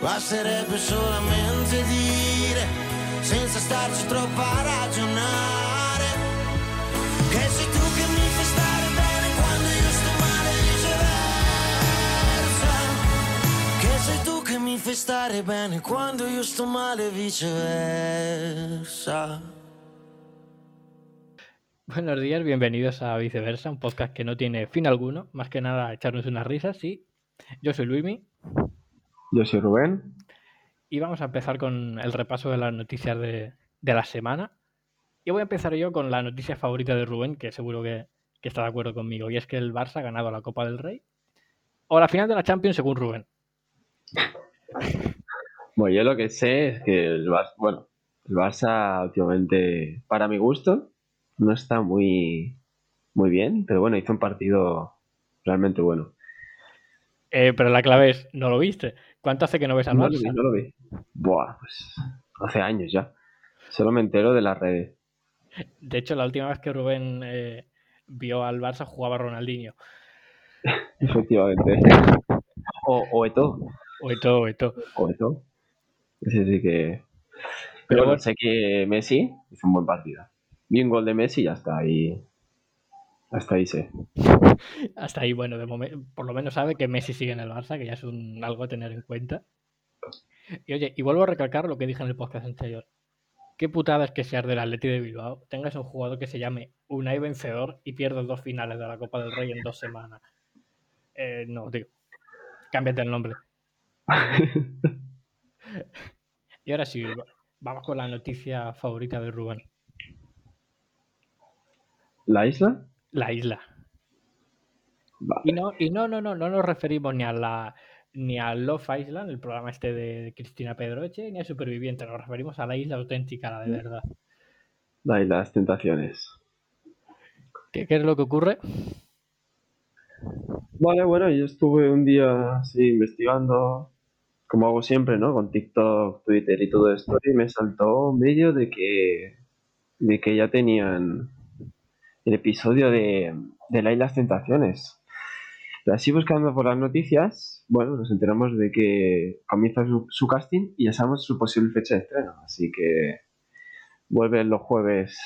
basterebbe solamente dire, senza starci troppo a ragionare, che sei tu che mi fai stare bene quando io sto male e viceversa, che sei tu che mi fai stare bene quando io sto male e viceversa. Buenos días, bienvenidos a Viceversa, un podcast que no tiene fin alguno, más que nada echarnos unas risas, sí. Yo soy Luimi Yo soy Rubén. y vamos a empezar con el repaso de las noticias de, de la semana. Y voy a empezar yo con la noticia favorita de Rubén, que seguro que, que está de acuerdo conmigo, y es que el Barça ha ganado la Copa del Rey. O la final de la Champions, según Rubén. Bueno, yo lo que sé es que el Barça, bueno, el Barça últimamente, para mi gusto, no está muy, muy bien, pero bueno, hizo un partido realmente bueno. Eh, pero la clave es, ¿no lo viste? ¿Cuánto hace que no ves al No lo Barça? vi, no lo vi. Buah, pues hace años ya. Solo me entero de las redes. De hecho, la última vez que Rubén eh, vio al Barça jugaba Ronaldinho. Efectivamente. O, o Eto'o. O Eto'o, o Eto'o. O Eto'o. Ese sí que... Pero Pero bueno, sé que Messi hizo un buen partido. Vi un gol de Messi y ya está ahí. Hasta ahí sé. Hasta ahí, bueno, de por lo menos sabe que Messi sigue en el Barça, que ya es un, algo a tener en cuenta. Y oye, y vuelvo a recalcar lo que dije en el podcast anterior. Qué putada es que seas del Atleti de Bilbao, tengas un jugador que se llame Unai Vencedor y pierdas dos finales de la Copa del Rey en dos semanas. Eh, no, tío. Cámbiate el nombre. Y ahora sí, vamos con la noticia favorita de Rubén. ¿La isla? La isla. Vale. Y no, y no, no, no, no nos referimos ni a la ni a Love Island, el programa este de Cristina Pedroche, ni a Superviviente, nos referimos a la isla auténtica, la de verdad. La isla de las tentaciones. ¿Qué, qué es lo que ocurre? Vale, bueno, yo estuve un día así investigando, como hago siempre, ¿no? Con TikTok, Twitter y todo esto, y me saltó un vídeo de que, de que ya tenían el episodio de, de la Isla Tentaciones. Pero así buscando por las noticias, bueno, nos enteramos de que comienza su, su casting y ya sabemos su posible fecha de estreno. Así que vuelven los jueves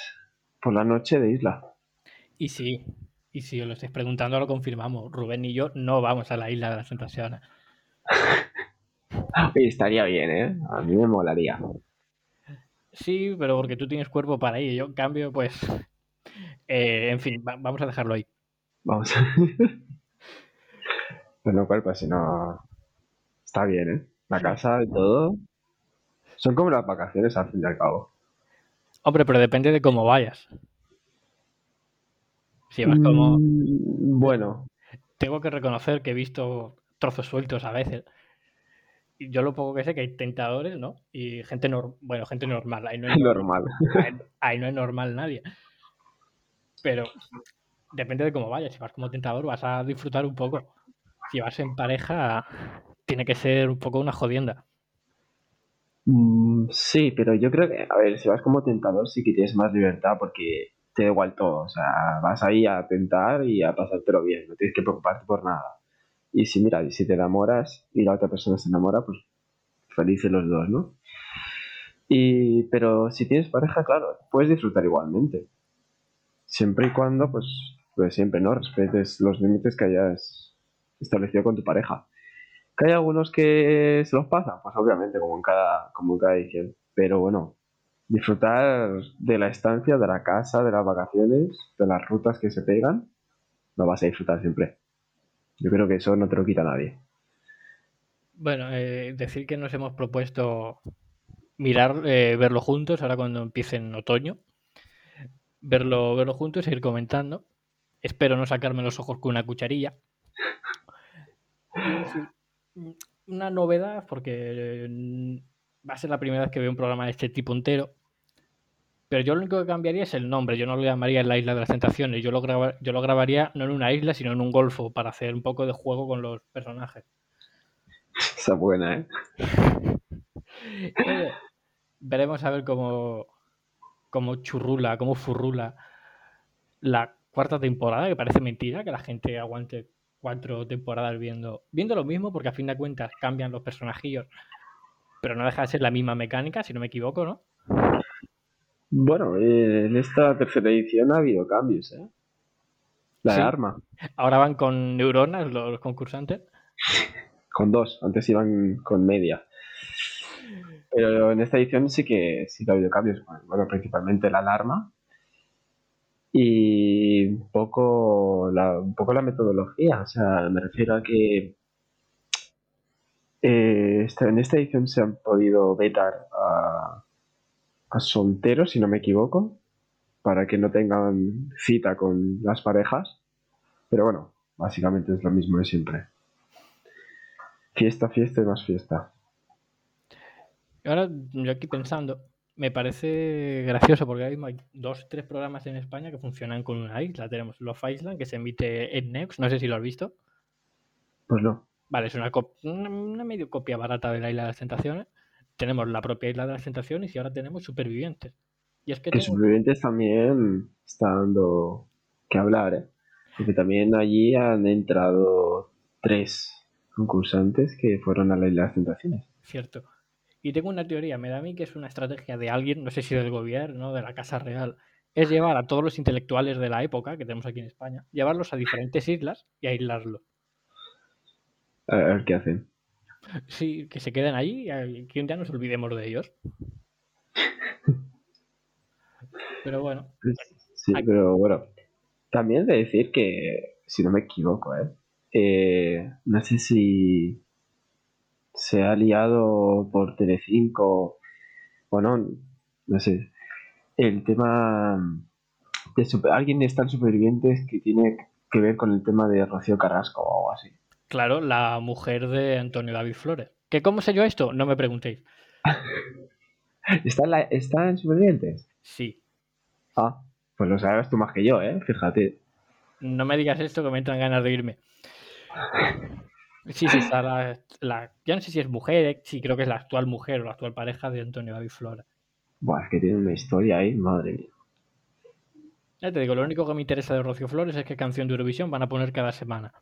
por la noche de Isla. Y sí, y si os lo estáis preguntando, lo confirmamos. Rubén y yo no vamos a la isla de las tentaciones. Estaría bien, ¿eh? A mí me molaría. Sí, pero porque tú tienes cuerpo para ir. Yo, en cambio, pues. Eh, en fin, va- vamos a dejarlo ahí. Vamos. Pues no cuerpo, sino. Está bien, ¿eh? La casa y todo. Son como las vacaciones al fin y al cabo. Hombre, pero depende de cómo vayas. Si vas como. Mm, Bueno, tengo que reconocer que he visto trozos sueltos a veces. Y yo lo poco que sé que hay tentadores, ¿no? Y gente nor- bueno, gente normal. Ahí no, es normal. ahí, ahí no es normal nadie. Pero depende de cómo vayas. Si vas como tentador, vas a disfrutar un poco. Si vas en pareja, tiene que ser un poco una jodienda. Mm, Sí, pero yo creo que, a ver, si vas como tentador sí que tienes más libertad porque te da igual todo. O sea, vas ahí a tentar y a pasártelo bien. No tienes que preocuparte por nada. Y si, mira, si te enamoras y la otra persona se enamora, pues felices los dos, ¿no? Y, pero si tienes pareja, claro, puedes disfrutar igualmente. Siempre y cuando, pues, pues siempre, ¿no? Respetes los límites que hayas establecido con tu pareja. ¿Que hay algunos que se los pasan? Pues obviamente, como en cada, como en cada edición. Pero bueno, disfrutar de la estancia, de la casa, de las vacaciones, de las rutas que se pegan, lo vas a disfrutar siempre. Yo creo que eso no te lo quita nadie. Bueno, eh, decir que nos hemos propuesto mirar, eh, verlo juntos, ahora cuando empiece en otoño. Verlo, verlo juntos e ir comentando. Espero no sacarme los ojos con una cucharilla. Mm, Una novedad, porque eh, va a ser la primera vez que veo un programa de este tipo entero. Pero yo lo único que cambiaría es el nombre. Yo no lo llamaría la isla de las tentaciones. Yo lo, graba- yo lo grabaría no en una isla, sino en un golfo, para hacer un poco de juego con los personajes. Esa buena, ¿eh? Oye, veremos a ver cómo, cómo churrula, cómo furrula la cuarta temporada, que parece mentira que la gente aguante cuatro temporadas viendo, viendo lo mismo, porque a fin de cuentas cambian los personajillos, Pero no deja de ser la misma mecánica, si no me equivoco, ¿no? Bueno, eh, en esta tercera edición ha habido cambios, ¿eh? La Sí. de arma. Ahora van con neuronas los concursantes. Con dos, antes iban con media. Pero en esta edición sí que sí que ha habido cambios. Bueno, principalmente la alarma. Y un poco la, un poco la metodología. O sea, me refiero a que eh, en esta edición se han podido vetar a, a solteros, si no me equivoco, para que no tengan cita con las parejas. Pero bueno, básicamente es lo mismo de siempre. Fiesta, fiesta y más fiesta. Ahora, yo aquí pensando, me parece gracioso porque ahora mismo hay dos, tres programas en España que funcionan con una isla. Tenemos Love Island, que se emite en Next, no sé si lo has visto. Pues no. Vale, es una, una, una medio copia barata de la Isla de las Tentaciones. Tenemos la propia Isla de las Tentaciones y ahora tenemos Supervivientes. Y es que Que tengo- Supervivientes también está dando que hablar, ¿eh? Porque también allí han entrado tres concursantes que fueron a la Isla de las Tentaciones. Cierto. Y tengo una teoría, me da a mí que es una estrategia de alguien, no sé si del gobierno, de la Casa Real, es llevar a todos los intelectuales de la época que tenemos aquí en España, llevarlos a diferentes islas y aislarlos. A ver qué hacen. Sí, que se queden allí y que un día nos olvidemos de ellos. Pero bueno, Sí, pero bueno. También de decir que, si no me equivoco, ¿eh? Eh, no sé si se ha liado por Telecinco o no, no sé. El tema de super- alguien está en Supervivientes que tiene que ver con el tema de Rocío Carrasco o algo así. claro, la mujer de Antonio David Flores. ¿Que cómo sé yo esto? No me preguntéis. ¿Está en, la- ¿Está en Supervivientes? Sí. Ah, pues lo sabes tú más que yo, ¿eh? Fíjate. No me digas esto que me entran ganas de irme. Sí, sí, está la, la- Ya no sé si es mujer, eh, sí, creo que es la actual mujer o la actual pareja de Antonio David Flores. Buah, es que tiene una historia ahí, madre mía. Ya te digo, lo único que me interesa de Rocío Flores es qué canción de Eurovisión van a poner cada semana.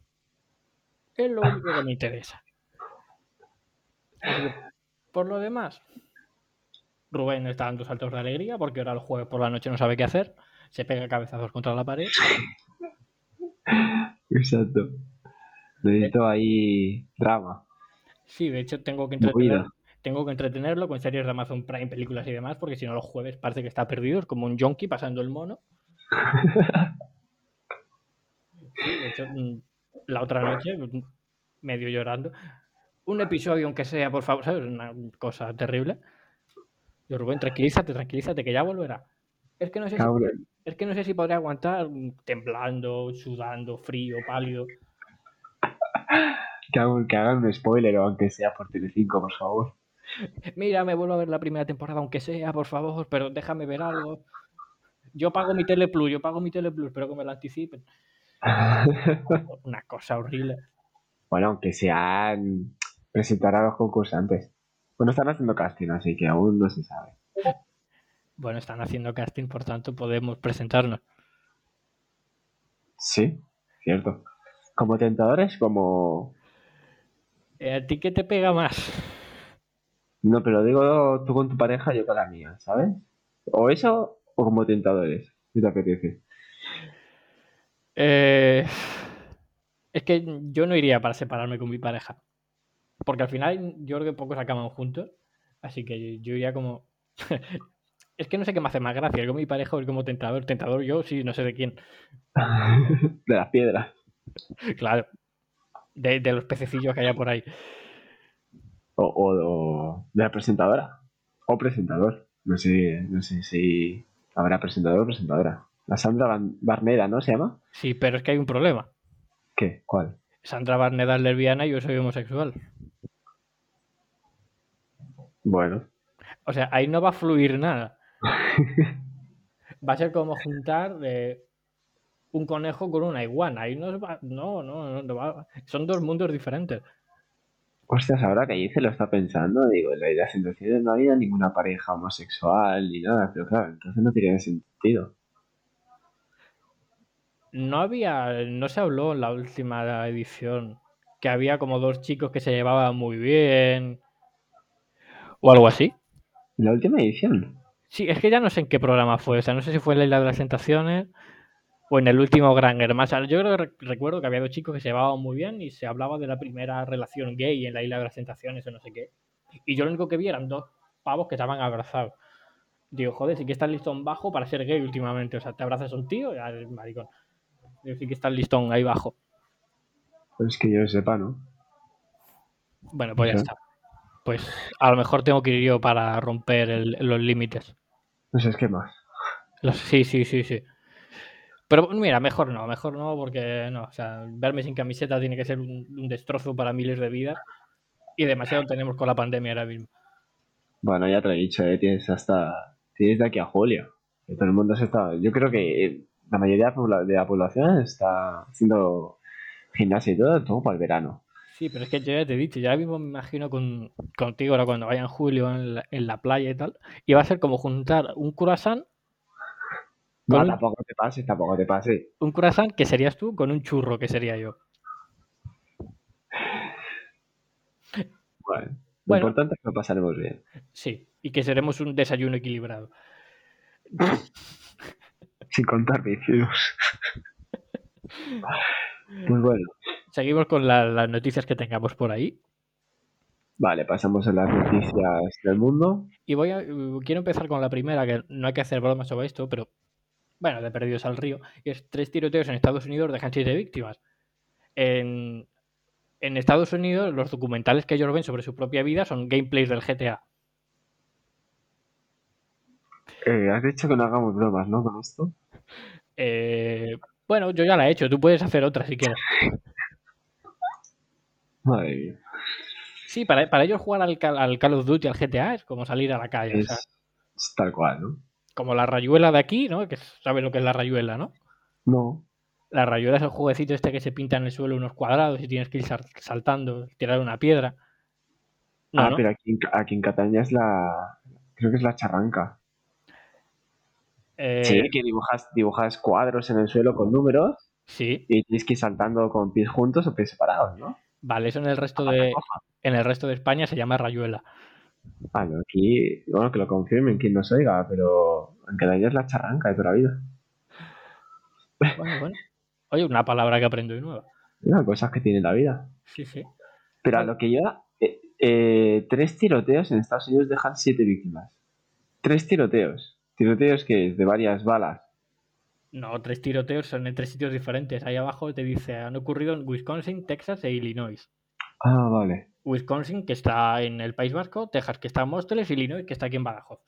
Es lo único que me interesa. Por lo demás, Rubén está dando saltos de alegría porque ahora el jueves por la noche no sabe qué hacer. Se pega cabezazos contra la pared. Exacto. Necesito ahí drama. Sí, de hecho tengo que entretener, tengo que entretenerlo con series de Amazon Prime, películas y demás, porque si no los jueves parece que está perdido, es como un yonki pasando el mono. Sí, de hecho, mm, la otra noche, mm, medio llorando, un episodio, aunque sea, por favor, ¿sabes? Una cosa terrible. Yo, Rubén, tranquilízate, tranquilízate, que ya volverá. Es que no sé si, es que no sé si podré aguantar mm, temblando, sudando, frío, pálido. Que hagan, que hagan un spoiler o aunque sea por Telecinco, por favor. Mira, me vuelvo a ver la primera temporada, aunque sea, por favor, pero déjame ver algo. Yo pago mi Teleplus, yo pago mi Teleplus, pero que me lo anticipen. Una cosa horrible. bueno, aunque sean presentar a los concursantes. Bueno, están haciendo casting, así que aún no se sabe. Bueno, están haciendo casting, por tanto podemos presentarnos. Sí, cierto. Como tentadores, como... Eh, ¿A ti qué te pega más? No, pero digo tú con tu pareja, yo con la mía, ¿sabes? O eso, o como tentadores, si te apetece. Eh, es que yo no iría para separarme con mi pareja. Porque al final yo creo que pocos acaban juntos. Así que yo iría como... es que no sé qué me hace más gracia, ir con mi pareja o ir como tentador. Tentador yo, sí, no sé de quién. de las piedras. Claro. De, de los pececillos que haya por ahí. O, o- o de la presentadora. O presentador. No sé, no sé si habrá presentador o presentadora. La Sandra Barneda, ¿no se llama? Sí, pero es que hay un problema. ¿Qué? ¿Cuál? Sandra Barneda es lesbiana y yo soy homosexual. Bueno, O sea, ahí no va a fluir nada. Va a ser como juntar eh, un conejo con una iguana. Ahí no, va- no, no, no, va- Son dos mundos diferentes. Ostras, ahora que dice lo está pensando, digo, en la idea de no había ninguna pareja homosexual ni nada, pero claro, entonces no tiene sentido. No había, no se habló en la última edición que había como dos chicos que se llevaban muy bien. o algo así. La última edición. Sí, es que ya no sé en qué programa fue. O sea, no sé si fue en la Isla de las Tentaciones o en el último Gran Hermano. Yo creo que recuerdo que había dos chicos que se llevaban muy bien y se hablaba de la primera relación gay en la Isla de las Tentaciones o no sé qué. Y yo lo único que vi eran dos pavos que estaban abrazados. Digo, joder, sí que estás listón bajo para ser gay últimamente. O sea, te abrazas a un tío y eres maricón. Digo, sí que estás listón ahí bajo. Pues que yo sepa, ¿no? Bueno, pues ya está. Pues a lo mejor tengo que ir yo para romper el- los límites. No sé, es que más. Los- sí, sí, sí, sí. Pero mira, mejor no, mejor no, porque no. O sea, verme sin camiseta tiene que ser un, un destrozo para miles de vidas. Y demasiado tenemos con la pandemia ahora mismo. Bueno, ya te lo he dicho, ¿eh? tienes hasta. Tienes de aquí a julio. Todo el mundo se está. Yo creo que eh, la mayoría de la población está haciendo gimnasia y todo, todo para el verano. Sí, pero es que yo ya te he dicho, ya ahora mismo me imagino con, contigo ahora cuando vaya en julio en la, en la playa y tal. Y va a ser como juntar un croissant, Tampoco te pases, tampoco te pases. un croissant que serías tú con un churro que sería yo. Bueno, lo Bueno. importante es que lo pasaremos bien. Sí, y que seremos un desayuno equilibrado. Sin contar vicios. pues bueno, Seguimos con la- las noticias que tengamos por ahí. vale, pasamos a las noticias del mundo. Y voy a, quiero empezar con la primera, que no hay que hacer bromas sobre esto, pero bueno, de perdidos al río. Y es tres tiroteos en Estados Unidos dejan siete víctimas. En, en Estados Unidos, los documentales que ellos ven sobre su propia vida son gameplays del GTA. Eh, has dicho que no hagamos bromas, ¿no? Con esto. Eh, bueno, yo ya la he hecho, tú puedes hacer otra si quieres. Madre mía. Sí, para, para ellos jugar al, Cal- al Call of Duty, al GTA, es como salir a la calle. o sea, Es, es tal cual, ¿no? Como la rayuela de aquí, ¿no? Que sabes lo que es la rayuela, ¿no? No. La rayuela es el jueguecito este que se pinta en el suelo unos cuadrados y tienes que ir sal- saltando, tirar una piedra. No, ah, no. pero aquí, en Ca- aquí en Cataluña es la. Creo que es la charranca. Eh, Sí, que dibujas, dibujas cuadros en el suelo con números sí, y tienes que ir saltando con pies juntos o pies separados, ¿no? vale, eso en el resto de en el resto de España se llama rayuela. Ah, no, aquí, bueno, que lo confirmen quien nos oiga, pero en Cataluña es la charranca de toda la vida. Bueno, bueno. Oye, una palabra que aprendo hoy nueva. Una cosas que tiene la vida. Sí, sí. Pero a Bueno. lo que yo. eh, eh, tres tiroteos en Estados Unidos dejan siete víctimas. Tres tiroteos. Tiroteos que es de varias balas. No, tres tiroteos son en tres sitios diferentes. Ahí abajo te dice, han ocurrido en Wisconsin, Texas e Illinois. Ah, vale. Wisconsin, que está en el País Vasco, Texas, que está en Móstoles, Illinois, que está aquí en Badajoz.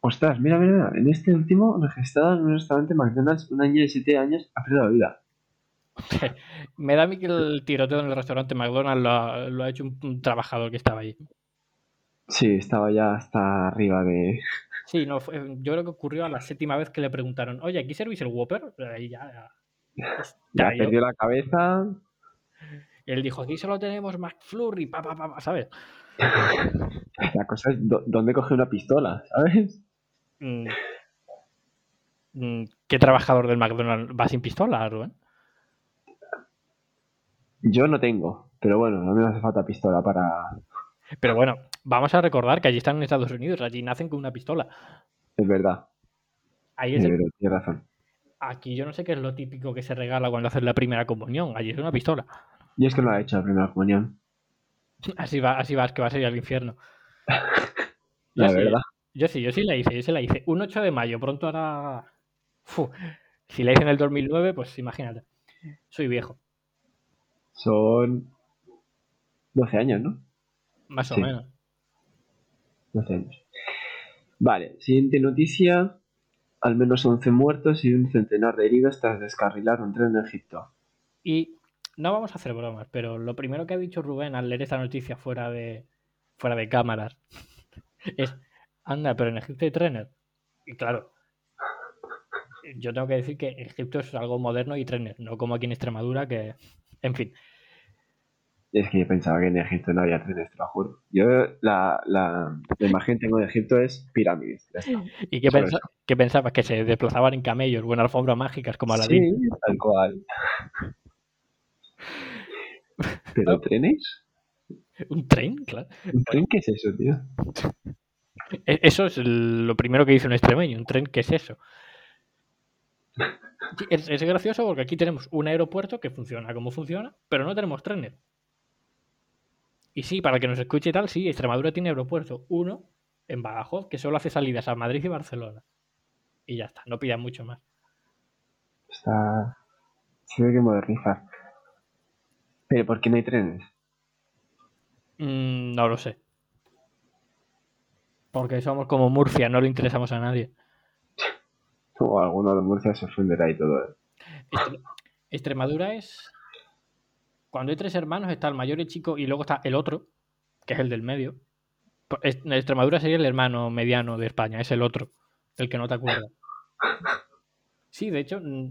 Ostras, mira, mira, mira. En este último, registrado en un restaurante McDonald's, una niña de 7 años ha perdido la vida. Me da a mí que el tiroteo en el restaurante McDonald's lo ha, lo ha hecho un, un trabajador que estaba ahí. Sí, estaba ya hasta arriba de. Sí, no, fue- yo creo que ocurrió a la séptima vez que le preguntaron, oye, ¿aquí servís el Whopper? Ahí ya, ya. Ya perdió la cabeza. Él dijo, aquí solo tenemos McFlurry, pa, pa, pa, pa", ¿sabes? La cosa es dónde coge una pistola, ¿sabes? Mm. Mm, ¿Qué trabajador del McDonald's va sin pistola, Rubén? Yo no tengo, pero bueno, mí me hace falta pistola para. Pero bueno, vamos a recordar que allí están en Estados Unidos, allí nacen con una pistola. Es verdad, Ahí es el- pero tienes razón. Aquí yo no sé qué es lo típico que se regala cuando haces la primera comunión, allí es una pistola. Y es que no la he hecho la primera comunión, Así va, así vas, que vas a ir al infierno. Yo la sí, verdad. Yo sí, yo sí la hice, yo sí la hice. Un 8 de mayo, pronto hará... Fu, si la hice en el 2009, pues imagínate. Soy viejo, Son 12 años, ¿no? más o Sí. menos. 12 años. Vale, siguiente noticia. Al menos 11 muertos y un centenar de heridos tras descarrilar un tren en Egipto. Y no vamos a hacer bromas, pero lo primero que ha dicho Rubén al leer esta noticia fuera de, fuera de cámaras es, anda, pero en Egipto hay trenes. Y claro, yo tengo que decir que Egipto es algo moderno y trenes, no como aquí en Extremadura, que, en fin. Es que yo pensaba que en Egipto no había trenes, te lo juro. Yo la, la, la imagen que tengo de Egipto es pirámides. ¿Y qué, pensabas? ¿Que se desplazaban en camellos o en alfombras mágicas como la Sí, tal cual. ¿Pero trenes? ¿Un tren? Claro. ¿Un tren qué es eso, tío? E- Eso es el- lo primero que dice un extremeño. ¿Un tren qué es eso? Es, es gracioso porque aquí tenemos un aeropuerto que funciona como funciona, pero no tenemos trenes. Y sí, para que nos escuche y tal, sí, Extremadura tiene aeropuerto. Uno en Badajoz, que solo hace salidas a Madrid y Barcelona. Y ya está, no pidan mucho más. Está. Se ve que modernizar. Pero ¿por qué no hay trenes? Mm, no lo sé. Porque somos como Murcia, no le interesamos a nadie. O alguno de Murcia se ofenderá y todo. ¿eh? Extre- Extremadura es. Cuando hay tres hermanos, está el mayor y el chico, y luego está el otro, que es el del medio. Extremadura sería el hermano mediano de España, es el otro, el que no te acuerdas. Sí, de hecho, mm,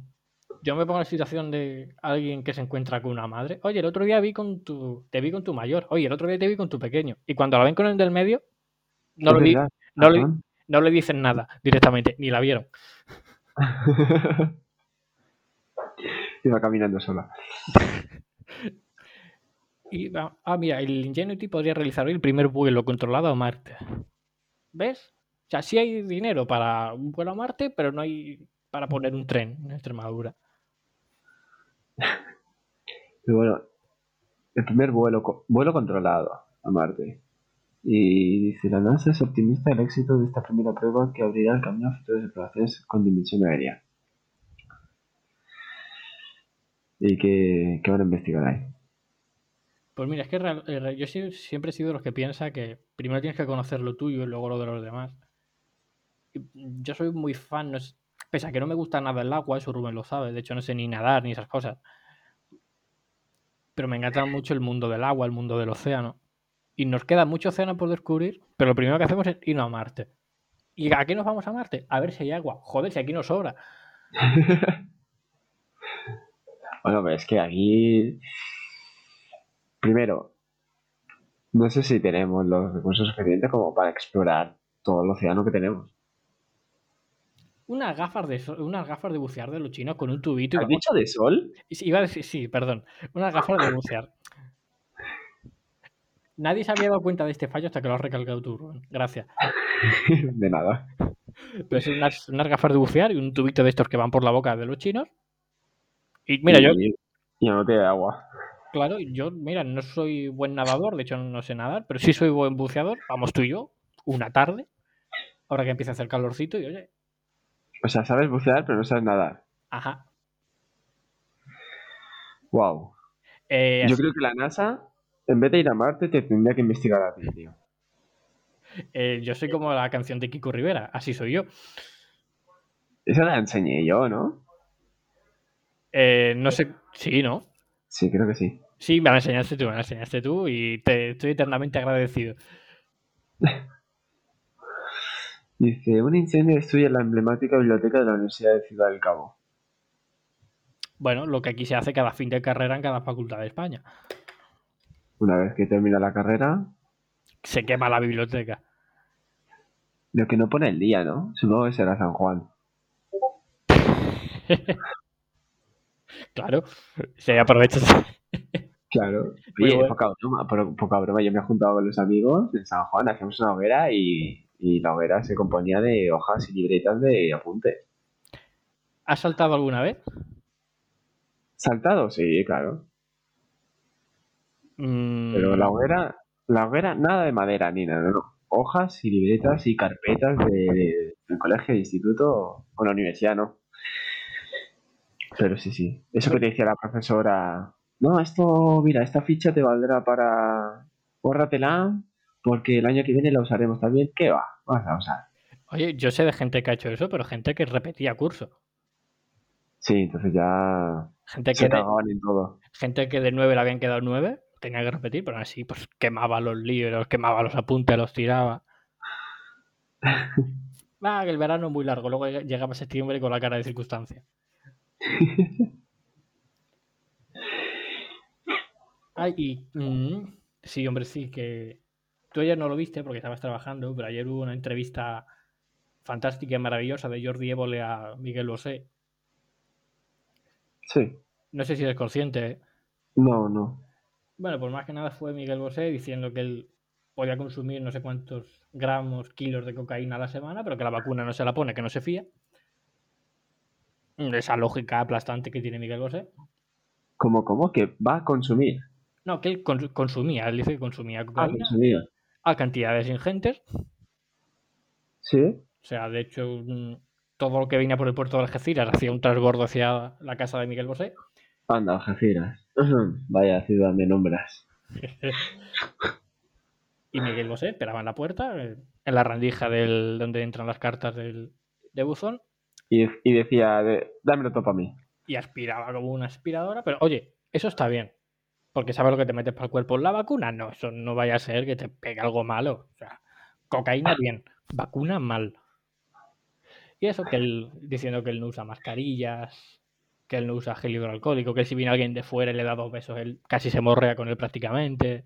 yo me pongo en la situación de alguien que se encuentra con una madre. Oye, el otro día vi con tu. Te vi con tu mayor. Oye, el otro día te vi con tu pequeño. Y cuando la ven con el del medio, no, le, no, le, no le dicen nada directamente, ni la vieron. Iba caminando sola. Y, va- ah, mira, el Ingenuity podría realizar hoy el primer vuelo controlado a Marte. ¿Ves? O sea, sí hay dinero para un vuelo a Marte, pero no hay para poner un tren en Extremadura. Pero bueno, el primer vuelo, vuelo controlado a Marte. Y dice, la NASA es optimista del éxito de esta primera prueba que abrirá el camino a futuras exploraciones con dimensión aérea. Y que, que van a investigar ahí. Pues mira, es que eh, yo siempre he sido de los que piensa que primero tienes que conocer lo tuyo y luego lo de los demás. Yo soy muy fan, no es- pese a que no me gusta nada el agua, eso Rubén lo sabe, de hecho no sé ni nadar ni esas cosas. Pero me encanta mucho el mundo del agua, el mundo del océano. Y nos queda mucho océano por descubrir, pero lo primero que hacemos es irnos a Marte. ¿Y a qué nos vamos a Marte? A ver si hay agua. Joder, si aquí nos sobra. Bueno, pero es que aquí... Primero, no sé si tenemos los recursos suficientes como para explorar todo el océano que tenemos. Unas gafas de, unas gafas de bucear de los chinos con un tubito ¿Has dicho de sol? Iba a decir, sí, perdón. Unas gafas de bucear. Nadie se había dado cuenta de este fallo hasta que lo has recalcado tú, Rubén. Gracias. de nada. Pues unas, unas gafas de bucear y un tubito de estos que van por la boca de los chinos. Y mira, yo, Y, y no te da agua. claro, yo, mira, no soy buen nadador, de hecho no sé nadar, pero sí soy buen buceador. Vamos tú y yo, una tarde, ahora que empieza a hacer calorcito y oye, O sea, sabes bucear, pero no sabes nadar. ajá. Wow. Eh, Yo así- creo que la NASA, en vez de ir a Marte, te tendría que investigar a ti, tío. eh, yo soy como la canción de Kiko Rivera, así soy yo. Esa la enseñé yo, ¿no? Eh, no sé, sí, ¿no? Sí, creo que sí. Sí, me la enseñaste tú, me la enseñaste tú y te estoy eternamente agradecido. Dice, un incendio destruye la emblemática biblioteca de la Universidad de Ciudad del Cabo. Bueno, lo que aquí se hace cada fin de carrera en cada facultad de España. Una vez que termina la carrera, Se quema la biblioteca. lo que no pone el día, ¿no? Supongo que será San Juan. Claro, se aprovecha. Claro. Muy Oye, bueno. poca broma, poca broma. Yo me he juntado con los amigos en San Juan, hacemos una hoguera y, y la hoguera se componía de hojas y libretas de apuntes. ¿Has saltado alguna vez? ¿Saltado? Sí, claro. Mm, Pero la hoguera, la hoguera, nada de madera ni nada, no. Hojas y libretas y carpetas de, de- del colegio, de instituto o la universidad, no. Pero sí, sí. Eso que te decía la profesora. No, esto, mira, esta ficha te valdrá para. Bórratela, porque el año que viene la usaremos también. ¿Qué va? A. Oye, yo sé de gente que ha hecho eso, pero gente que repetía curso. Sí, entonces ya Gente que, se de, en todo. gente que de 9 le habían quedado 9, tenía que repetir, pero aún así pues quemaba los libros, quemaba los apuntes, los tiraba. Va, que el verano es muy largo, luego llegaba septiembre con la cara de circunstancia. Ay, y. mm, sí, hombre, sí, que. Tú ayer no lo viste porque estabas trabajando, pero ayer hubo una entrevista fantástica y maravillosa de Jordi Évole a Miguel Bosé. Sí. No sé si eres consciente. ¿eh? No, no. Bueno, pues más que nada fue Miguel Bosé diciendo que él podía consumir no sé cuántos gramos, kilos de cocaína a la semana, pero que la vacuna no se la pone, que no se fía. Esa lógica aplastante que tiene Miguel Bosé. ¿Cómo, cómo? Que va a consumir. No, que él cons- consumía, él dice que consumía Ah, consumir. A cantidades ingentes. Sí. O sea, de hecho, todo lo que venía por el puerto de Algeciras hacía un transbordo hacia la casa de Miguel Bosé. Anda, Algeciras. Vaya ciudad de nombras. y Miguel Bosé esperaba en la puerta, eh, en la rendija del, donde entran las cartas del, de buzón, Y, y decía, de, dámelo todo para mí. y aspiraba como una aspiradora. Pero oye, eso está bien. Porque sabes lo que te metes para el cuerpo. La vacuna, no, eso no vaya a ser que te pegue algo malo. O sea, cocaína bien, vacuna mal. Y eso que él, diciendo que él no usa mascarillas, que él no usa gel hidroalcohólico, que si viene alguien de fuera y le da dos besos, él casi se morrea con él prácticamente.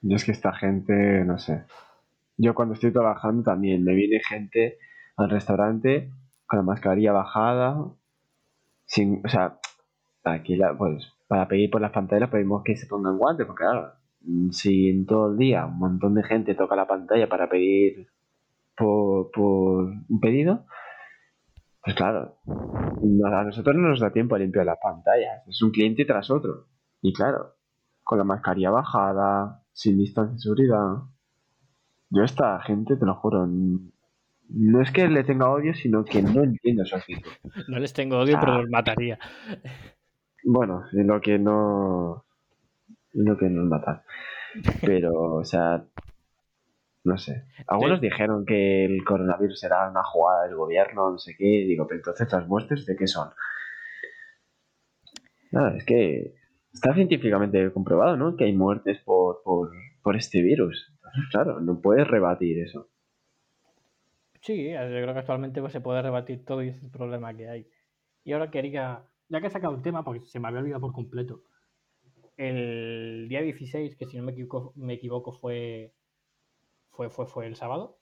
Yo es que esta gente, no sé. Yo cuando estoy trabajando también me viene gente al restaurante con la mascarilla bajada. Sin, o sea, aquí la, pues para pedir por las pantallas pedimos que se pongan guantes, porque claro, si en todo el día un montón de gente toca la pantalla para pedir por, por un pedido, pues claro, a nosotros no nos da tiempo a limpiar las pantallas. Es un cliente tras otro. Y claro, con la mascarilla bajada, sin distancia de seguridad. Yo a esta gente, te lo juro, no es que le tenga odio, sino que no entiendo su actitud. No les tengo odio, pero Ah. los mataría. Bueno, en lo que no... En lo que nos matan. Pero, o sea... No sé. Algunos dijeron que el coronavirus era una jugada del gobierno, no sé qué. Digo, pero entonces las muestras de qué son. Nada, es que está científicamente comprobado, ¿no? Que hay muertes por, por, por este virus. Entonces, claro, no puedes rebatir eso. Sí, yo creo que actualmente pues, se puede rebatir todo y ese es el problema que hay. Y ahora quería, ya que he sacado el tema, porque se me había olvidado por completo, el día 16, que si no me equivoco, me equivoco fue, fue, fue, fue el sábado,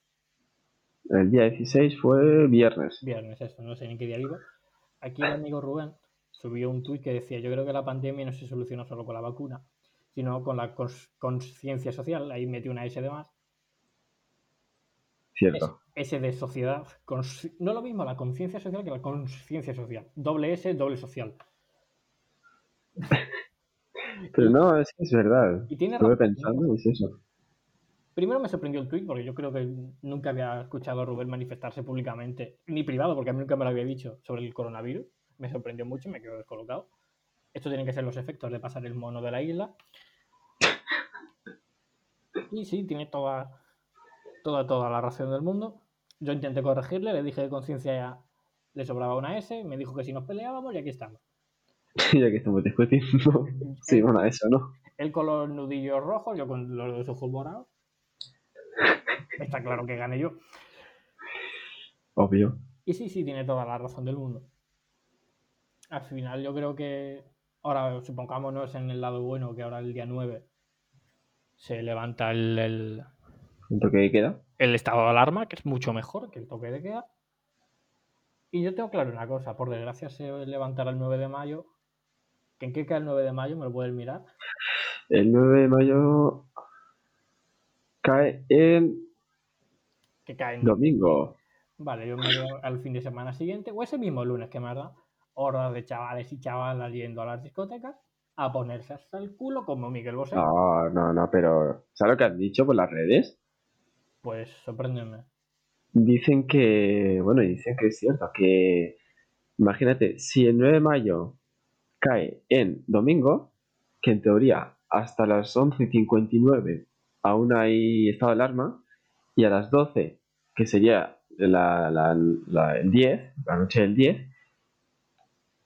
El día 16 fue viernes. viernes, eso, no sé ni qué día vivo. Aquí el amigo Rubén subió un tuit que decía, yo creo que la pandemia no se soluciona solo con la vacuna, sino con la conciencia social, ahí metió una S de más, Cierto. Es- S de sociedad. cons- No lo mismo la conciencia social que la conciencia social. Doble S, doble social. Pero no, es que es verdad. Y tiene Estuve pensando y es eso. Primero me sorprendió el tweet porque yo creo que nunca había escuchado a Rubén manifestarse públicamente, ni privado, porque a mí nunca me lo había dicho sobre el coronavirus. Me sorprendió mucho y me quedo descolocado. Esto tienen que ser los efectos de pasar el mono de la isla. Y sí, tiene toda, toda, toda la razón del mundo. Yo intenté corregirle, le dije de conciencia ya le sobraba una S, me dijo que si nos peleábamos y aquí estamos. ya que estamos discutiendo. Sí, bueno, eso, ¿no? Él con los nudillos rojos, yo con los ojos morados. Está claro que gané yo. Obvio. Y sí, sí, tiene toda la razón del mundo. Al final yo creo que, ahora supongámonos en el lado bueno, que ahora el día 9 se levanta el, el, ¿Un toque de queda? el estado de alarma, que es mucho mejor que el toque de queda. Y yo tengo claro una cosa, por desgracia se levantará el 9 de mayo. ¿Que ¿En qué cae el 9 de mayo? ¿Me lo puedes mirar? El 9 de mayo cae en Que cae en... domingo. Vale, yo me veo al fin de semana siguiente, o ese mismo lunes, que me da hordas de chavales y chavalas yendo a las discotecas a ponerse hasta el culo como Miguel Bosé. No, no, no, pero ¿sabes lo que han dicho por las redes? Pues sorpréndeme. Dicen que, bueno, dicen que es cierto, que imagínate, si el 9 de mayo cae en domingo, que en teoría hasta las 11.59 aún hay estado de alarma, y a las 12, que sería la, la- el 10, la noche del 10,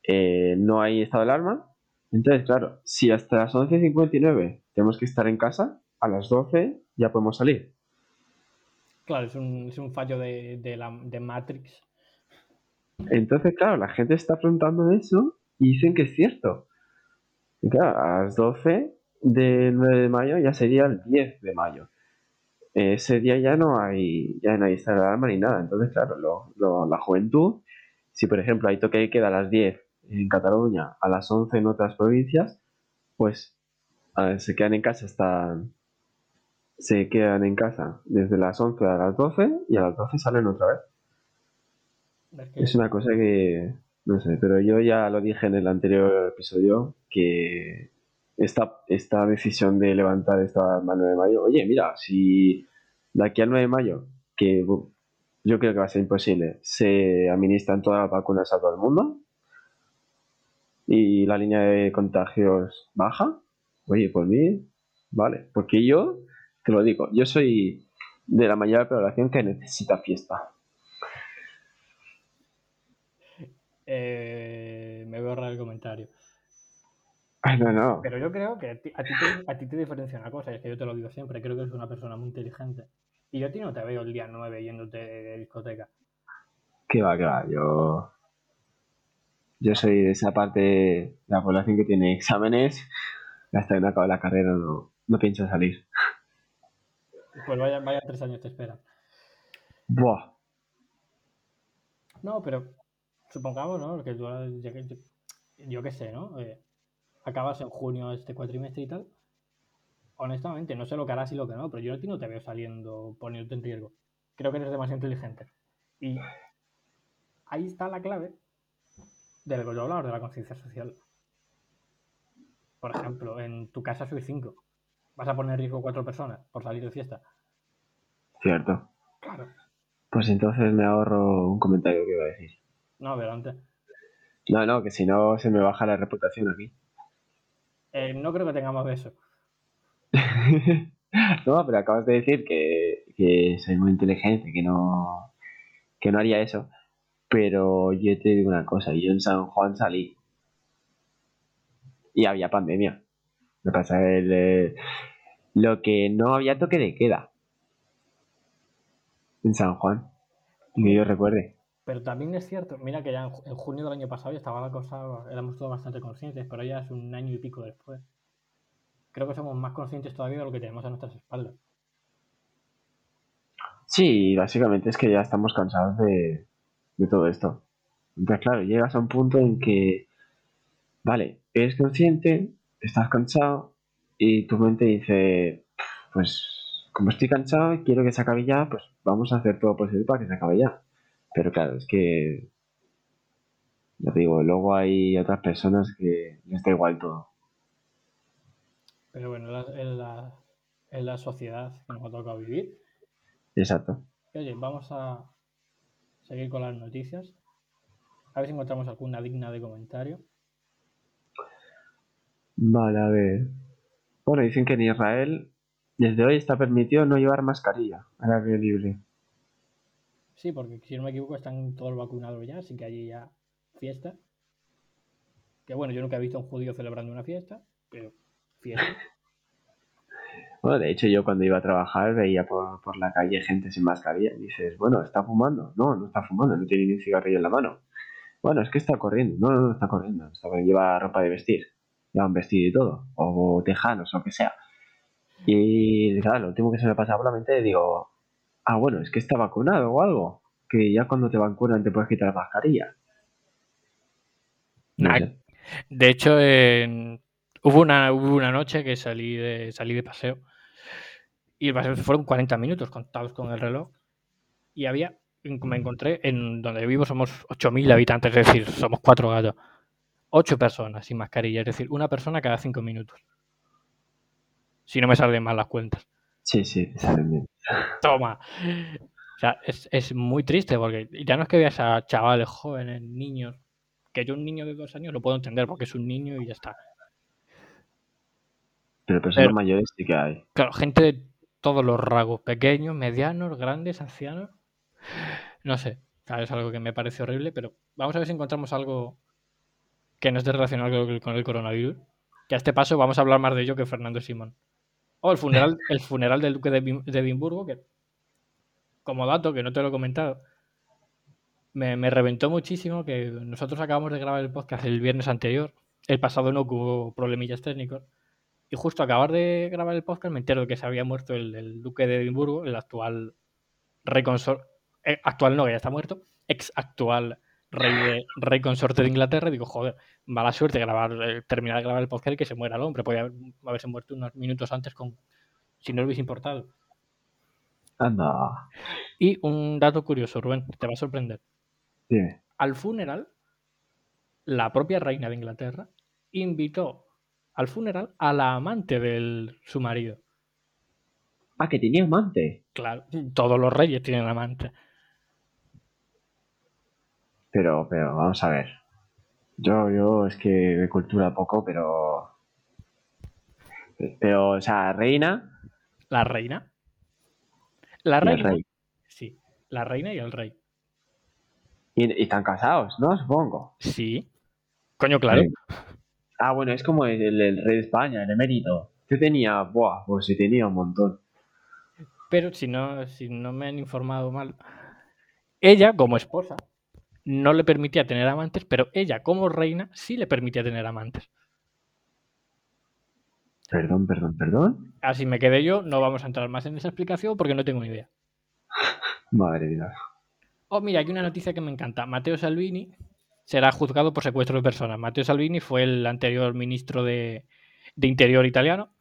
eh, no hay estado de alarma. Entonces, claro, si hasta las 11.59 tenemos que estar en casa, a las 12 ya podemos salir. Claro, es un, es un fallo de, de la, de Matrix. Entonces, claro, la gente está preguntando eso y dicen que es cierto. Y claro, a las 12 del 9 de mayo ya sería el 10 de mayo. Ese día ya no hay, ya no hay estado de alarma ni nada. Entonces, claro, la juventud, si por ejemplo hay toque de queda a las 10 en Cataluña, a las 11 en otras provincias, pues se quedan en casa hasta... Se quedan en casa desde las 11 a las 12 y a las 12 salen otra vez. Es que- Es una cosa que... No sé, pero yo ya lo dije en el anterior episodio que esta, esta decisión de levantar esta al 9 de mayo, oye, mira, si de aquí al 9 de mayo, que yo creo que va a ser imposible, se administran todas las vacunas a todo el mundo y la línea de contagios baja, oye, por mí, vale, porque yo, te lo digo, yo soy de la mayoría de la población que necesita fiesta. Eh, me voy a ahorrar el comentario. Ay, no, no. Pero yo creo que a ti, a ti te, a ti te diferencia una cosa, y es que yo te lo digo siempre, creo que eres una persona muy inteligente. Y yo a ti no te veo el día 9 yéndote de discoteca. Que va, que va, yo. Yo soy de esa parte de la población que tiene exámenes. Hasta que no acabe la carrera no, no pienso salir. Pues vaya, vaya tres años te esperan. Buah. No, pero supongamos, ¿no? Que tú, que- yo qué sé, ¿no? Eh, acabas en junio este cuatrimestre y tal. Honestamente, no sé lo que harás y lo que no, pero yo a ti no te veo saliendo poniéndote en riesgo. Creo que eres demasiado inteligente. Y ahí está la clave de lo que yo hablaba, de la conciencia social. Por ejemplo, en tu casa sois cinco. ¿Vas a poner riesgo cuatro personas por salir de fiesta? Cierto. Claro. Pues entonces me ahorro un comentario que iba a decir. No, antes. No, no, que si no se me baja la reputación aquí. Eh, no creo que tengamos eso. no, pero acabas de decir que, que soy muy inteligente, que no, que no haría eso. Pero yo te digo una cosa, yo en San Juan salí y había pandemia. Me pasa el, eh, lo que no había toque de queda en San Juan. Que yo recuerde. Pero también es cierto, mira que ya en junio del año pasado ya estaba la cosa, éramos todos bastante conscientes, pero ya es un año y pico después. Creo que somos más conscientes todavía de lo que tenemos a nuestras espaldas. Sí, básicamente es que ya estamos cansados de, de todo esto. Entonces, claro, llegas a un punto en que, vale, eres consciente, estás cansado y tu mente dice, pues como estoy cansado y quiero que se acabe ya, pues vamos a hacer todo posible para que se acabe ya. Pero claro, es que, ya te digo, luego hay otras personas que les da igual todo. Pero bueno, en la, en la, en la sociedad que nos ha tocado vivir. Exacto. Y oye, vamos a seguir con las noticias. A ver si encontramos alguna digna de comentario. Vale, a ver. Bueno, dicen que en Israel desde hoy está permitido no llevar mascarilla al aire libre. Sí, porque si no me equivoco están todos vacunados ya, así que allí ya fiesta. Que bueno, yo nunca he visto a un judío celebrando una fiesta, pero fiesta. Bueno, de hecho yo cuando iba a trabajar veía por, por la calle gente sin mascarilla y dices, bueno, ¿está fumando? No, no está fumando, no tiene ni un cigarrillo en la mano. Bueno, es que está corriendo. No, no, no está corriendo. Está, lleva ropa de vestir. Lleva un vestido y todo. O tejanos o lo que sea. Y claro, lo último que se me pasaba por la mente digo, ah, bueno, es que está vacunado o algo. Que ya cuando te vacunan te puedes quitar la mascarilla. No Nah. De hecho, hubo, una, hubo una noche que salí de, salí de paseo y el paseo fueron 40 minutos contados con el reloj y había, me encontré en donde vivo somos 8.000 habitantes, es decir, somos cuatro gatos. Ocho personas sin mascarilla, es decir, una persona cada cinco minutos. Si no me salen mal las cuentas. Sí, sí, te salen bien. Toma. O sea, es, es muy triste porque ya no es que veas a chavales jóvenes, niños, que yo un niño de dos años lo puedo entender porque es un niño y ya está. Pero personas Pero- mayores sí que hay. Claro, gente de todos los rasgos, pequeños, medianos, grandes, ancianos. No sé, claro, es algo que me parece horrible, pero vamos a ver si encontramos algo que no esté relacionado con el- con el coronavirus. Que a este paso vamos a hablar más de ello que Fernando Simón. O el funeral, el funeral del duque de, Edim- de Edimburgo, que como dato, que no te lo he comentado, me, me reventó muchísimo que nosotros acabamos de grabar el podcast el viernes anterior. El pasado no hubo problemillas técnicos. Y justo acabar de grabar el podcast me entero de que se había muerto el, el duque de Edimburgo, el actual rey consor- eh, actual no, que ya está muerto, ex actual rey, de, rey consorte de Inglaterra, y digo, joder, mala suerte grabar, eh, terminar de grabar el podcast y que se muera el hombre. Podría haber- haberse muerto unos minutos antes con si no le hubiese importado. Anda. Y un dato curioso, Rubén, te va a sorprender. Al funeral, la propia reina de Inglaterra invitó al funeral a la amante de su marido. Ah, que tenía amante. Claro, todos los reyes tienen amante. Pero, pero, vamos a ver. Yo, yo, es que de cultura poco, pero. Pero, o sea, reina La reina. La reina. rey. Sí, la reina y el rey. Y, y están casados, ¿no? Supongo. Sí. Coño, claro. Sí. Ah, bueno, es como el, el rey de España, el emérito. Este tenía, buah, pues sí tenía un montón. Pero si no, si no me han informado mal, ella, como esposa, no le permitía tener amantes, pero ella, como reina, sí le permitía tener amantes. Perdón, perdón, perdón. Así me quedé yo, no vamos a entrar más en esa explicación porque no tengo ni idea. Madre mía. Oh, mira, aquí una noticia que me encanta. Mateo Salvini será juzgado por secuestro de personas. Mateo Salvini fue el anterior ministro de, de Interior italiano,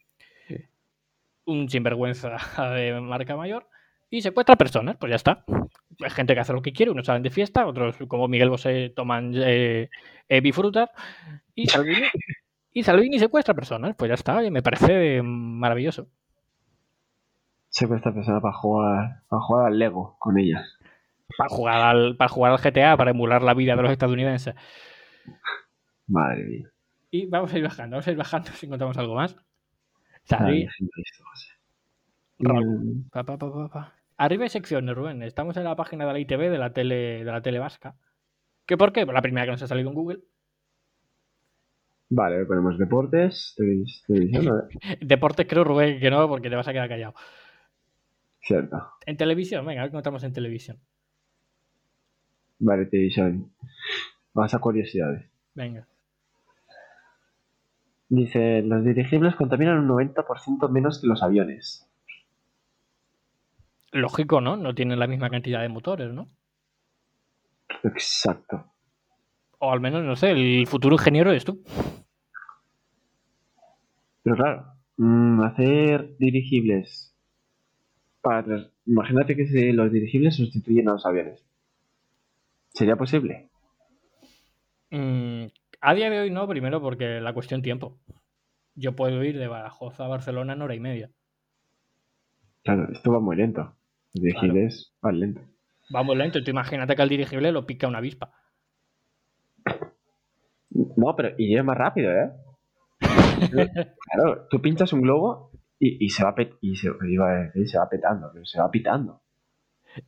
un sinvergüenza de marca mayor, y secuestra personas, pues ya está. Hay gente que hace lo que quiere, unos salen de fiesta, otros como Miguel Bosé toman eh, eh, bifrutas, y Salvini, y Salvini secuestra personas, pues ya está, oye, me parece maravilloso. Secuestra persona para jugar, para jugar al Lego con ellas. Para jugar, al, para jugar al GTA, para emular la vida de los estadounidenses. Madre mía. Y vamos a ir bajando, vamos a ir bajando si encontramos algo más. Ay, Salvi- gente, esto, o sea. Raúl. Mm, pa, pa, pa. Arriba hay secciones, Rubén. Estamos en la página de la ITV de la tele, de la tele vasca. ¿Qué por qué? La primera que nos ha salido en Google. Vale, ponemos deportes, televisión, ver. Deportes creo, Rubén, que no, porque te vas a quedar callado. Cierto. En televisión, venga, a ver encontramos en televisión. Vale, televisión. Vamos a curiosidades. Venga. Dice, los dirigibles contaminan un 90% menos que los aviones. Lógico, ¿no? No tienen la misma cantidad de motores, ¿no? Exacto. O al menos, no sé, el futuro ingeniero es tú. Pero claro, mm, hacer dirigibles para Imagínate que los dirigibles sustituyen a los aviones. ¿Sería posible? Mm, a día de hoy no, primero porque la cuestión tiempo. Yo puedo ir de Badajoz a Barcelona en hora y media. Claro, esto va muy lento. Los dirigibles van lento. Vamos lento, tú imagínate que al dirigible lo pica una avispa. No, pero iría más rápido, ¿eh? claro, tú pinchas un globo y, y se va pet- y se, iba a decir, se va petando, pero se va pitando.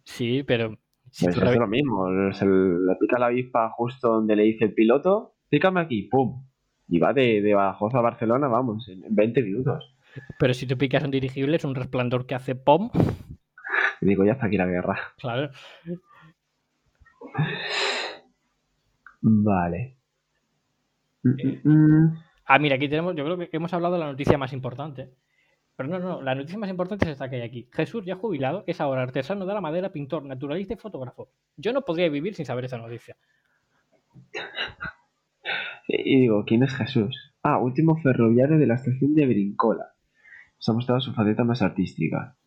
Sí, pero si Pues es lo mismo, se le pica la avispa justo donde le dice el piloto, pícame aquí, pum. Y va de, de Badajoz a Barcelona, vamos, en en 20 minutos. Pero si tú picas un dirigible es un resplandor que hace pom. Y digo, ya está aquí la guerra. Claro. Vale. Ah, mira, aquí tenemos, yo creo que hemos hablado de la noticia más importante. Pero no, no, la noticia más importante es esta que hay aquí. Jesús, ya jubilado, es ahora artesano de la madera, pintor, naturalista y fotógrafo. Yo no podría vivir sin saber esa noticia. Y digo, ¿quién es Jesús? Ah, último ferroviario de la estación de Brincola. Nos ha mostrado su faceta más artística.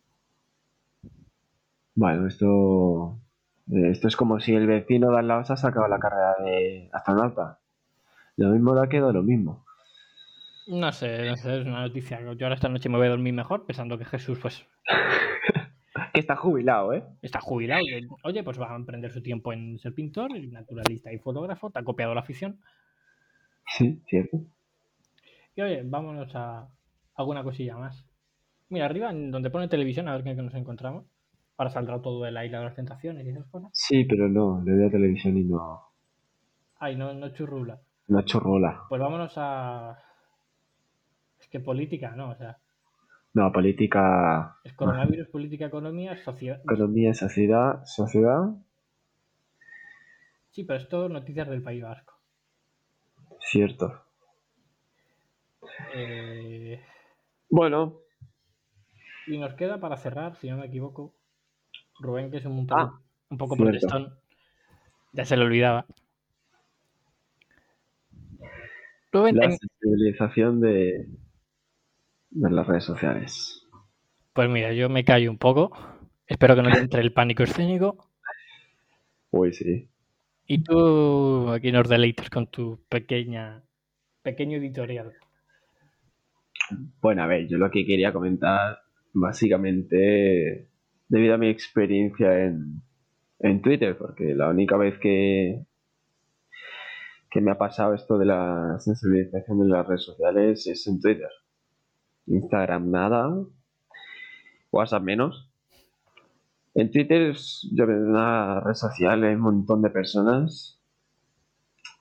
Bueno, esto. eh, Esto es como si el vecino de al lado se ha sacado la carrera de astronauta. Lo mismo da que da lo mismo. No sé, no sé, es una noticia. Yo ahora esta noche me voy a dormir mejor pensando que Jesús, pues, Que está jubilado, ¿eh? está jubilado. Oye, pues va a emprender su tiempo en ser pintor, naturalista y fotógrafo. Te ha copiado la afición. Sí, cierto. Y oye, vámonos a alguna cosilla más. Mira, arriba, en donde pone televisión, a ver qué nos encontramos. Ahora saldrá todo de la isla de las tentaciones y esas cosas. Sí, pero no, le doy a televisión y no. Ay, no, no churrula. No churrola. Pues vámonos a. Es que política, ¿no? O sea, No, política, es coronavirus, política, economía, sociedad. economía, sociedad, sociedad. Sí, pero esto noticias del País Vasco. Cierto. Eh, Bueno, y nos queda para cerrar, si no me equivoco, Rubén, que es un poco, un poco protestón. Ya se le olvidaba. Rubén, la sensibilización de, de las redes sociales. Pues mira, yo me callo un poco. Espero que no te entre el pánico escénico. Uy, sí. Y tú aquí nos deleitas con tu pequeña pequeño editorial. Bueno, a ver, yo lo que quería comentar básicamente debido a mi experiencia en, en Twitter, porque la única vez que, que me ha pasado esto de la sensibilización de las redes sociales es en Twitter. Instagram nada, WhatsApp menos. En Twitter es yo una red social, hay un montón de personas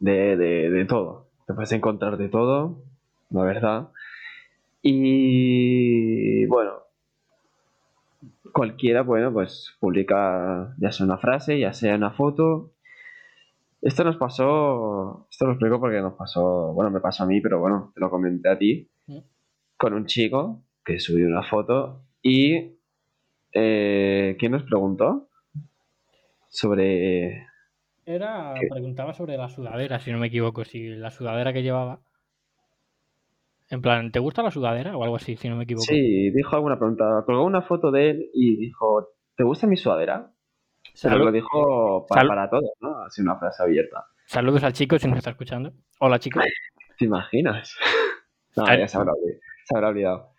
de, de, de todo. Te puedes encontrar de todo, la verdad. Y bueno, cualquiera, bueno, pues publica ya sea una frase, ya sea una foto. Esto nos pasó, esto lo explico porque nos pasó, bueno, me pasó a mí, pero bueno, te lo comenté a ti, con un chico que subió una foto y eh, ¿quién nos preguntó? Sobre Era, ¿Qué? preguntaba sobre la sudadera, si no me equivoco, si la sudadera que llevaba. En plan, ¿te gusta la sudadera o algo así, si no me equivoco? Sí, dijo alguna pregunta. Colgó una foto de él y dijo, ¿te gusta mi sudadera? Pero lo dijo para, para todos, ¿no? Así una frase abierta. Saludos al chico si nos está escuchando. Hola, chico. ¿Te imaginas? No, ya se habrá, se habrá olvidado.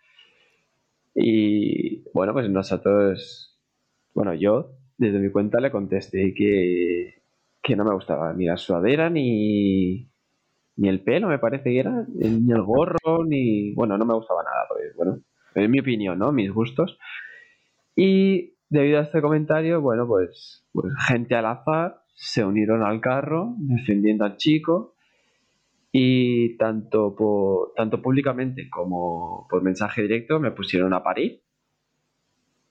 Y bueno, pues nosotros, bueno, yo desde mi cuenta le contesté que, que no me gustaba ni la sudadera ni, ni el pelo, me parece que era, ni el gorro, ni. Bueno, no me gustaba nada, porque, bueno, es mi opinión, ¿no? Mis gustos. Y debido a este comentario, bueno, pues, pues gente al azar se unieron al carro defendiendo al chico y tanto, por, tanto públicamente como por mensaje directo me pusieron a parir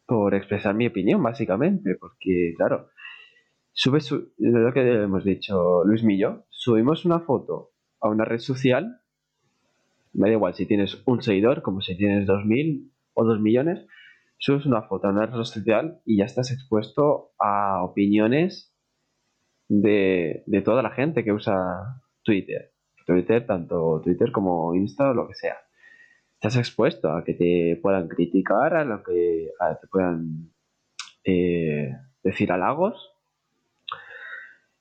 por expresar mi opinión, básicamente, porque, claro, sube su, lo que hemos dicho Luis Millo, subimos una foto a una red social, me da igual si tienes un seguidor, como si tienes 2.000 o 2 millones, subes una foto a una red social y ya estás expuesto a opiniones de, toda la gente que usa Twitter. Twitter, tanto Twitter como Insta o lo que sea. Estás expuesto a que te puedan criticar, a lo que te puedan eh, decir halagos.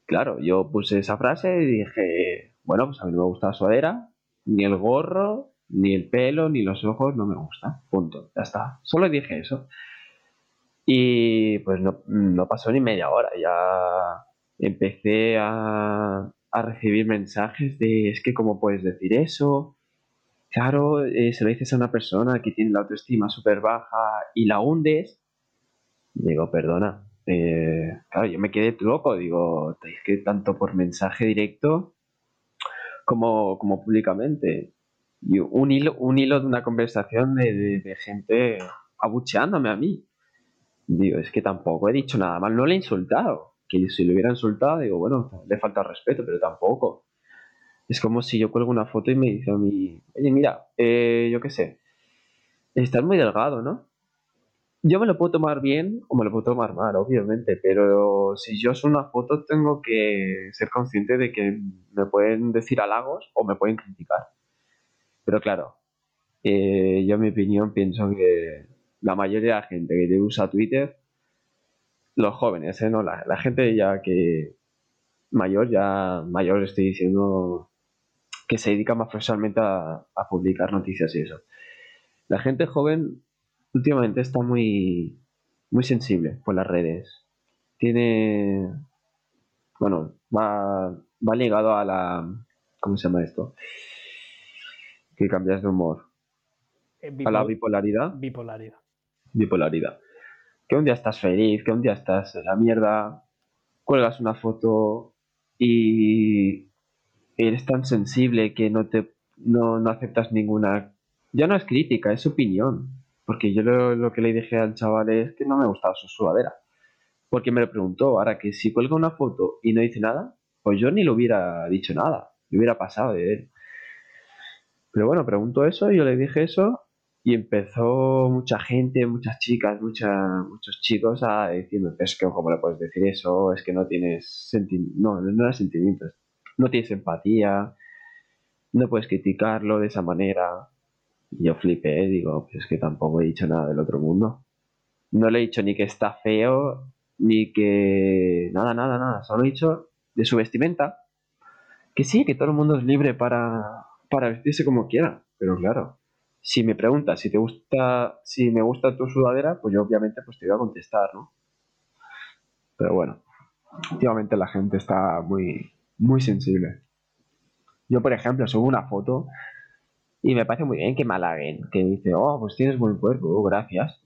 Claro, yo puse esa frase y dije, bueno, pues a mí no me gusta la sudadera, ni el gorro, ni el pelo, ni los ojos, no me gusta. Punto, ya está. Solo dije eso. Y pues no, no pasó ni media hora, ya empecé a, a recibir mensajes de es que cómo puedes decir eso. Claro, eh, se lo dices a una persona que tiene la autoestima súper baja y la hundes. Digo, perdona. eh, claro, yo me quedé loco. Digo, es que tanto por mensaje directo como, como públicamente. Y un hilo, un hilo de una conversación de, de- de gente abucheándome a mí. Digo, es que tampoco he dicho nada mal, no le he insultado. Que si le hubiera insultado, digo, bueno, le falta respeto, pero tampoco. Es como si yo cuelgo una foto y me dice a mí, oye, mira, eh, yo qué sé, estás muy delgado, ¿no? Yo me lo puedo tomar bien o me lo puedo tomar mal, obviamente, pero si yo subo una foto tengo que ser consciente de que me pueden decir halagos o me pueden criticar. Pero claro, eh, yo en mi opinión pienso que la mayoría de la gente que usa Twitter, los jóvenes, ¿eh? No, la, la gente ya que mayor, ya mayor estoy diciendo que se dedica más profesionalmente a, a publicar noticias y eso. La gente joven últimamente está muy, muy sensible por las redes. Tiene, bueno, va, va ligado a la, ¿cómo se llama esto? Que cambias de humor. Eh, A la bipol- bipolaridad. bipolaridad. bipolaridad. Que un día estás feliz, que un día estás en la mierda, cuelgas una foto y eres tan sensible que no te no, no aceptas ninguna. Ya no es crítica, es opinión. Porque yo lo, lo que le dije al chaval es que no me gustaba su sudadera. Porque me lo preguntó. Ahora que si cuelga una foto y no dice nada, pues yo ni le hubiera dicho nada. Le hubiera pasado de él. Pero bueno, preguntó eso, yo le dije eso y empezó mucha gente, muchas chicas, mucha- muchos chicos a decirme, es que cómo le puedes decir eso, es que no tienes sentimientos, no, no sentimientos, no tienes empatía, no puedes criticarlo de esa manera. Y yo flipé, digo, pues es que tampoco he dicho nada del otro mundo. No le he dicho ni que está feo, ni que... Nada, nada, nada. Solo he dicho de su vestimenta. Que sí, que todo el mundo es libre para, para vestirse como quiera. Pero claro, si me preguntas si te gusta, si me gusta tu sudadera, pues yo obviamente pues te voy a contestar, ¿no? Pero bueno, últimamente la gente está muy, muy sensible. Yo, por ejemplo, subo una foto y me parece muy bien que me halaguen, que dice, oh, pues tienes buen cuerpo, oh, gracias.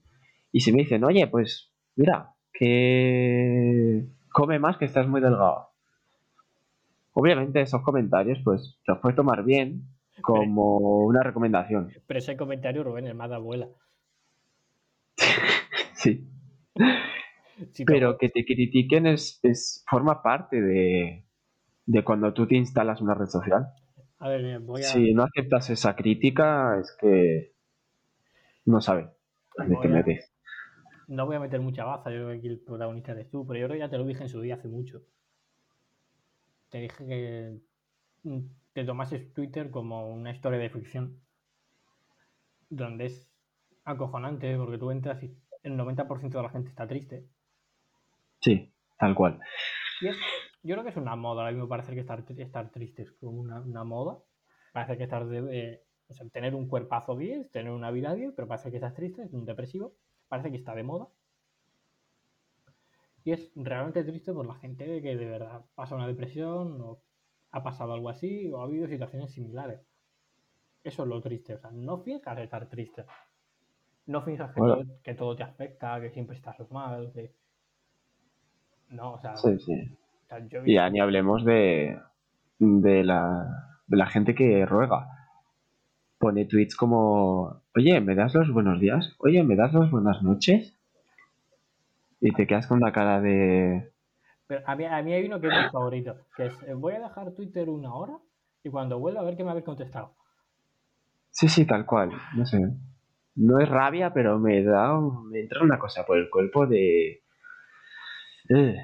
Y si me dicen, oye, pues mira, que come más, que estás muy delgado. Obviamente esos comentarios, pues, los puedes tomar bien como una recomendación. Pero ese comentario, Rubén, es más de abuela. sí. Te- Pero que te critiquen es, es forma parte de, de cuando tú te instalas una red social. A ver, voy a... Si no aceptas esa crítica, es que no sabes de Voy qué a- metes. No voy a meter mucha baza, yo creo que aquí el protagonista eres tú, pero yo creo que ya te lo dije en su día hace mucho. Te dije que te tomases Twitter como una historia de ficción, donde es acojonante porque tú entras y el 90% de la gente está triste. Sí, tal cual. Es, yo creo que es una moda, a mí me parece que estar, estar triste es como una, una moda. Parece que estar de, eh, o sea, tener un cuerpazo 10, tener una vida 10, pero parece que estás triste, es un depresivo. Parece que está de moda. Y es realmente triste por la gente que de verdad pasa una depresión o ha pasado algo así o ha habido situaciones similares. Eso es lo triste, o sea, no finjas estar triste. No finjas que, Bueno. todo, que todo te afecta, que siempre estás mal, que... No, o sea, Sí, sí. o sea, yo he Y ya ni hablemos de, de, la, de la gente que ruega. Pone tweets como, oye, ¿me das los buenos días? Oye, ¿me das las buenas noches? Y te quedas con la cara de... Pero a mí, a mí hay uno que es mi favorito, que es, eh, voy a dejar Twitter una hora y cuando vuelva a ver que me habéis contestado. Sí, sí, tal cual. No sé. No es rabia, pero me da... un- Me entra una cosa por el cuerpo de... Eh.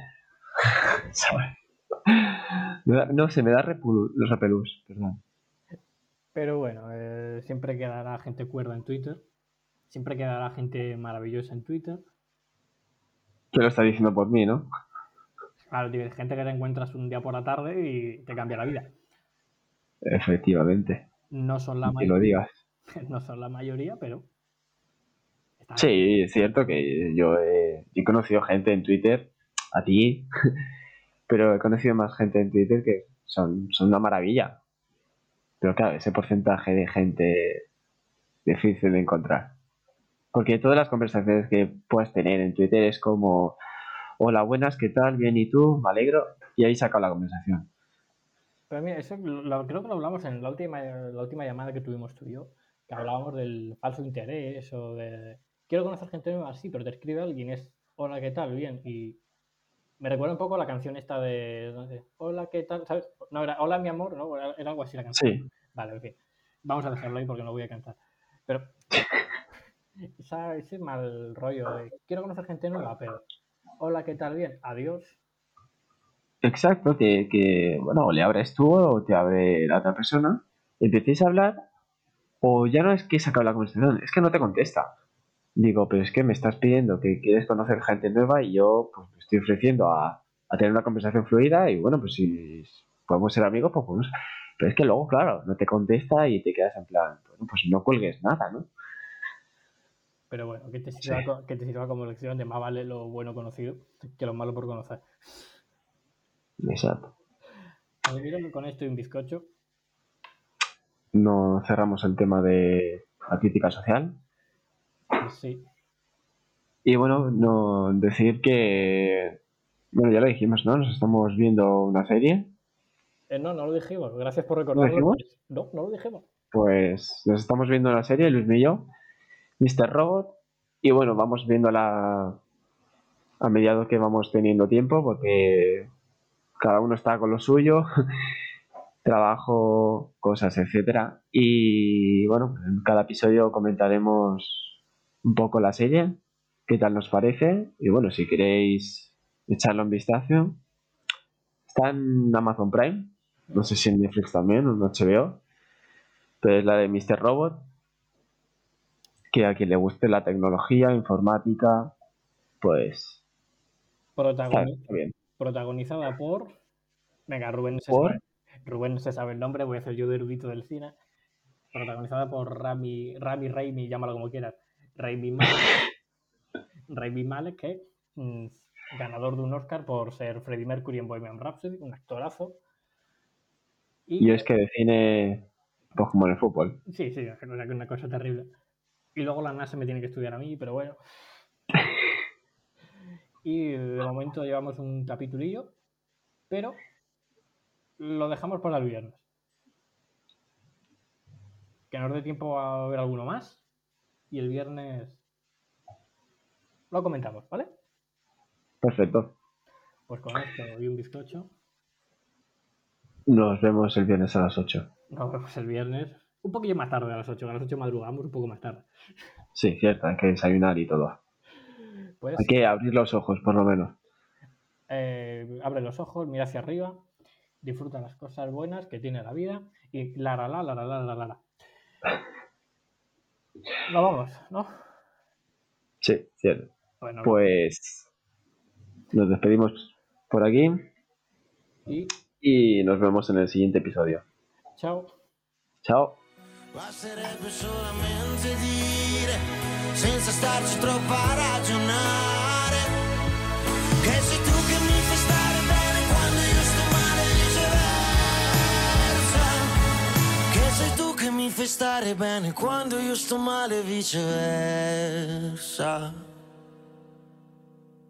No sé, me da repulu- repelús, perdón. Pero bueno, eh, siempre quedará gente cuerda en Twitter, siempre quedará gente maravillosa en Twitter. Que lo está diciendo por mí, ¿no? Claro, gente que te encuentras un día por la tarde y te cambia la vida. Efectivamente. No son la, Que lo mayoría, digas. no son la mayoría, pero... Sí, es cierto que yo he, he conocido gente en Twitter, a ti, pero he conocido más gente en Twitter que son, son una maravilla. Pero claro, ese porcentaje de gente difícil de encontrar. Porque todas las conversaciones que puedas tener en Twitter es como, hola, buenas, ¿qué tal? Bien, ¿y tú? Me alegro. Y ahí se acaba la conversación. Pero mira, eso lo- creo que lo hablamos en la última, la última llamada que tuvimos tú y yo, que hablábamos del falso interés o de... Quiero conocer gente nueva, sí, pero te escribe alguien, es hola, ¿qué tal? Bien. Y me recuerda un poco a la canción esta de... no sé, hola, ¿qué tal? ¿Sabes? No, era hola, mi amor, ¿no? Era, algo así la canción. Sí, Vale, en fin. Vamos a dejarlo ahí porque no voy a cantar. Pero esa- ese mal rollo de quiero conocer gente nueva, pero hola, ¿qué tal? Bien, adiós. exacto, que, que, bueno, o le abres tú o te abre la otra persona, empecéis a hablar, o ya no es que se acabe la conversación, es que no te contesta. Digo, pero es que me estás pidiendo que quieres conocer gente nueva y yo pues me estoy ofreciendo a, a tener una conversación fluida y bueno, pues si podemos ser amigos, pues podemos... Pero es que luego, claro, no te contesta y te quedas en plan, bueno, pues no cuelgues nada, ¿no? Pero bueno, que te sirva, Sí. que te sirva como lección de más vale lo bueno conocido que lo malo por conocer. Exacto. Con esto y un bizcocho. No cerramos el tema de la crítica social. Sí. Y bueno, no decir que, bueno, ya lo dijimos, ¿no? Nos estamos viendo una serie, Eh, no, no lo dijimos. Gracias por recordarlo. dijimos? No, no lo dijimos. pues nos estamos viendo una serie, Luis y yo, Mr. Robot, y bueno, vamos viéndola a mediados que vamos teniendo tiempo, porque cada uno está con lo suyo, trabajo, cosas, etcétera. Y bueno, en cada episodio comentaremos un poco la serie, qué tal nos parece, y bueno, si queréis echarle un vistazo, está en Amazon Prime, no sé si en Netflix también o en HBO. Entonces la de Mr. Robot, que a quien le guste la tecnología, informática, pues está bien. protagonizada por. Venga, Rubén no, se ¿Por? sabe, Rubén no se sabe el nombre, voy a hacer yo de erudito del cine. Protagonizada por Rami, Rami Raimi, llámalo como quieras. Raimi Malek. Raimi Malek, que mm, ganador de un Oscar por ser Freddie Mercury en Bohemian Rhapsody, un actorazo. Y es que define, pues como en el fútbol. Sí, sí, es una, una cosa terrible. Y luego la NASA me tiene que estudiar a mí, pero bueno. Y de momento llevamos un capitulillo, pero lo dejamos para el viernes. Que nos dé tiempo a ver alguno más y el viernes lo comentamos, ¿vale? Perfecto. Pues con esto y un bizcocho. Nos vemos el viernes a las 8. Nos vemos el viernes. Un poquillo más tarde a las 8. A las 8 madrugamos un poco más tarde. Sí, cierto. Hay que desayunar y todo. Pues hay que abrir los ojos, por lo menos. Eh, abre los ojos, mira hacia arriba, disfruta las cosas buenas que tiene la vida y la la la la la la la. la. Nos vamos, ¿no? Sí, cierto. Bueno, Pues nos despedimos por aquí y y nos vemos en el siguiente episodio. chao. Chao. Basterebbe solamente dire, senza starci troppo a ragionare, fai stare bene quando io sto male e viceversa.